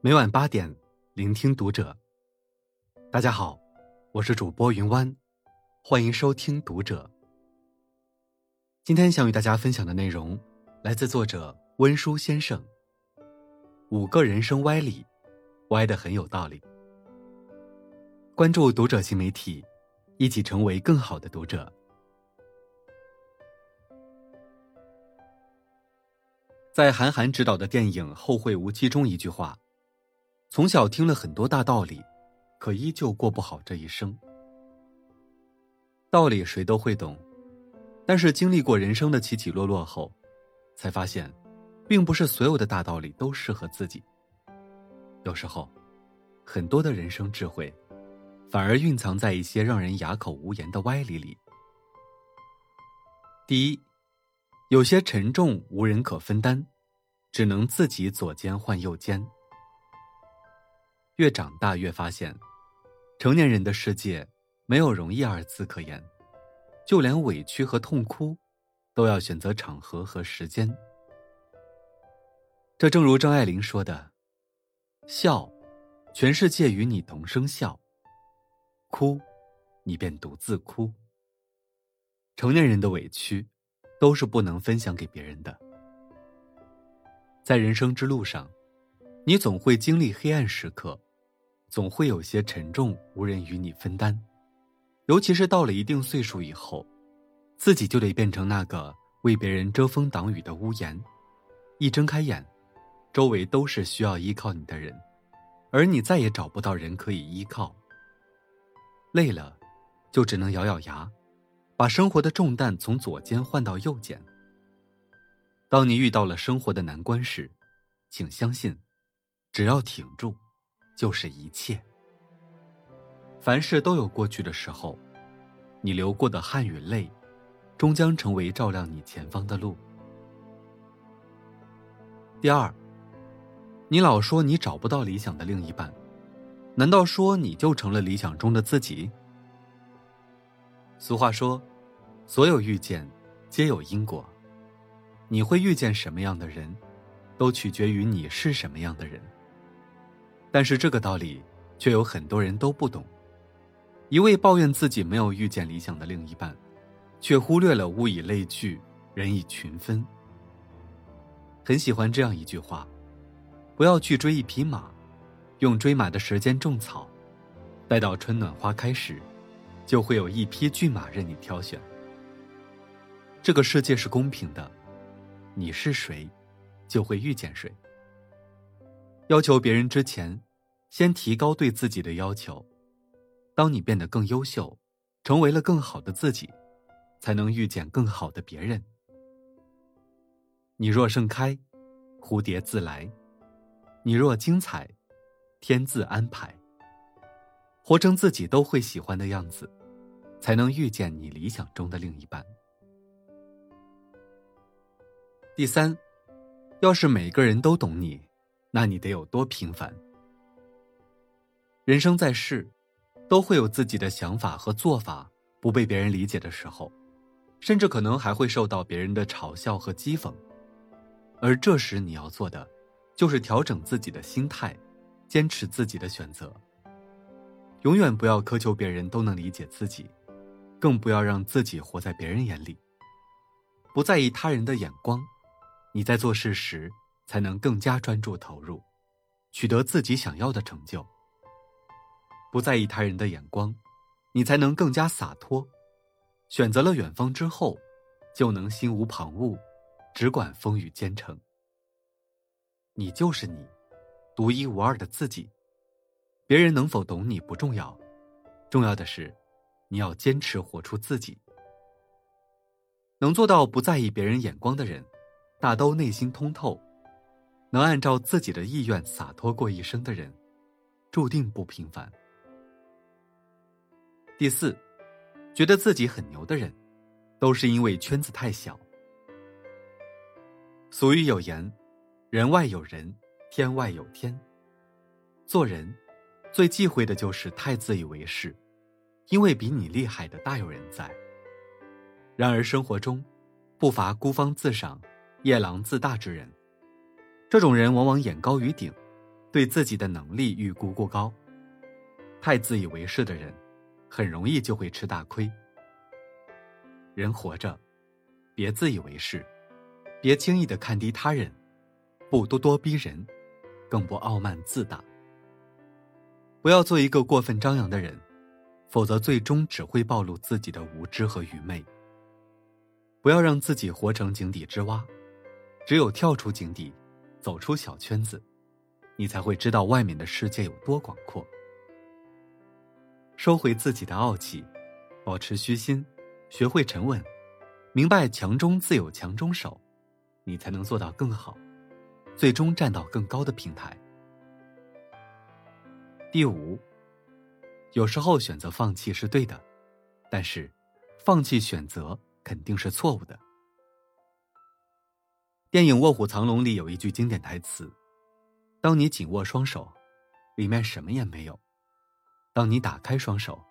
每晚八点，聆听读者。大家好，我是主播云湾，欢迎收听读者。今天想与大家分享的内容来自作者温书先生。五个人生歪理，歪的很有道理。关注读者新媒体，一起成为更好的读者。在韩寒执导的电影《后会无期》中，一句话：“从小听了很多大道理，可依旧过不好这一生。”道理谁都会懂，但是经历过人生的起起落落后，才发现，并不是所有的大道理都适合自己。有时候，很多的人生智慧，反而蕴藏在一些让人哑口无言的歪理里。第一。有些沉重无人可分担，只能自己左肩换右肩。越长大越发现，成年人的世界没有容易二字可言，就连委屈和痛哭，都要选择场合和时间。这正如张爱玲说的：“笑，全世界与你同声笑；哭，你便独自哭。”成年人的委屈。都是不能分享给别人的。在人生之路上，你总会经历黑暗时刻，总会有些沉重无人与你分担。尤其是到了一定岁数以后，自己就得变成那个为别人遮风挡雨的屋檐。一睁开眼，周围都是需要依靠你的人，而你再也找不到人可以依靠。累了，就只能咬咬牙。把生活的重担从左肩换到右肩。当你遇到了生活的难关时，请相信，只要挺住，就是一切。凡事都有过去的时候，你流过的汗与泪，终将成为照亮你前方的路。第二，你老说你找不到理想的另一半，难道说你就成了理想中的自己？俗话说：“所有遇见，皆有因果。你会遇见什么样的人，都取决于你是什么样的人。”但是这个道理，却有很多人都不懂。一味抱怨自己没有遇见理想的另一半，却忽略了“物以类聚，人以群分”。很喜欢这样一句话：“不要去追一匹马，用追马的时间种草，待到春暖花开时。”就会有一匹骏马任你挑选。这个世界是公平的，你是谁，就会遇见谁。要求别人之前，先提高对自己的要求。当你变得更优秀，成为了更好的自己，才能遇见更好的别人。你若盛开，蝴蝶自来；你若精彩，天自安排。活成自己都会喜欢的样子。才能遇见你理想中的另一半。第三，要是每个人都懂你，那你得有多平凡？人生在世，都会有自己的想法和做法不被别人理解的时候，甚至可能还会受到别人的嘲笑和讥讽。而这时你要做的，就是调整自己的心态，坚持自己的选择。永远不要苛求别人都能理解自己。更不要让自己活在别人眼里，不在意他人的眼光，你在做事时才能更加专注投入，取得自己想要的成就。不在意他人的眼光，你才能更加洒脱。选择了远方之后，就能心无旁骛，只管风雨兼程。你就是你，独一无二的自己。别人能否懂你不重要，重要的是。你要坚持活出自己，能做到不在意别人眼光的人，大都内心通透；能按照自己的意愿洒脱过一生的人，注定不平凡。第四，觉得自己很牛的人，都是因为圈子太小。俗语有言：“人外有人，天外有天。”做人，最忌讳的就是太自以为是。因为比你厉害的大有人在。然而生活中，不乏孤芳自赏、夜郎自大之人。这种人往往眼高于顶，对自己的能力预估过高。太自以为是的人，很容易就会吃大亏。人活着，别自以为是，别轻易的看低他人，不咄咄逼人，更不傲慢自大。不要做一个过分张扬的人，否则最终只会暴露自己的无知和愚昧。不要让自己活成井底之蛙，只有跳出井底，走出小圈子，你才会知道外面的世界有多广阔。收回自己的傲气，保持虚心，学会沉稳，明白强中自有强中手，你才能做到更好，最终站到更高的平台。第五，有时候选择放弃是对的，但是放弃选择肯定是错误的。电影《卧虎藏龙》里有一句经典台词：“当你紧握双手，里面什么也没有。”当你打开双手，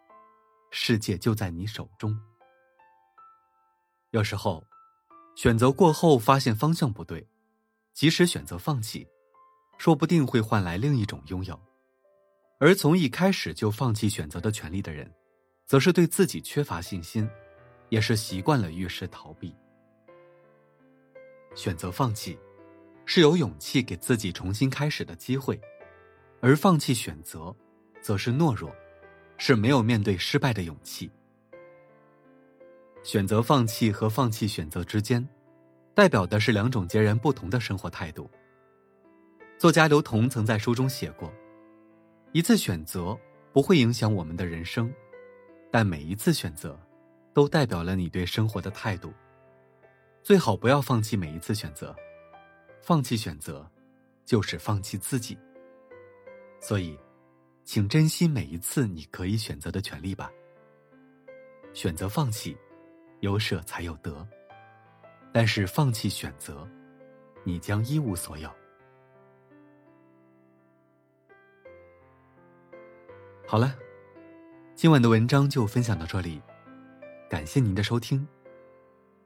世界就在你手中。有时候，选择过后发现方向不对，即使选择放弃，说不定会换来另一种拥有。而从一开始就放弃选择的权利的人，则是对自己缺乏信心，也是习惯了遇事逃避。选择放弃，是有勇气给自己重新开始的机会，而放弃选择。则是懦弱，是没有面对失败的勇气。选择放弃和放弃选择之间，代表的是两种截然不同的生活态度。作家刘同曾在书中写过：“一次选择不会影响我们的人生，但每一次选择，都代表了你对生活的态度。最好不要放弃每一次选择，放弃选择，就是放弃自己。所以。”请珍惜每一次你可以选择的权利吧。选择放弃，有舍才有得；但是放弃选择，你将一无所有。好了，今晚的文章就分享到这里，感谢您的收听。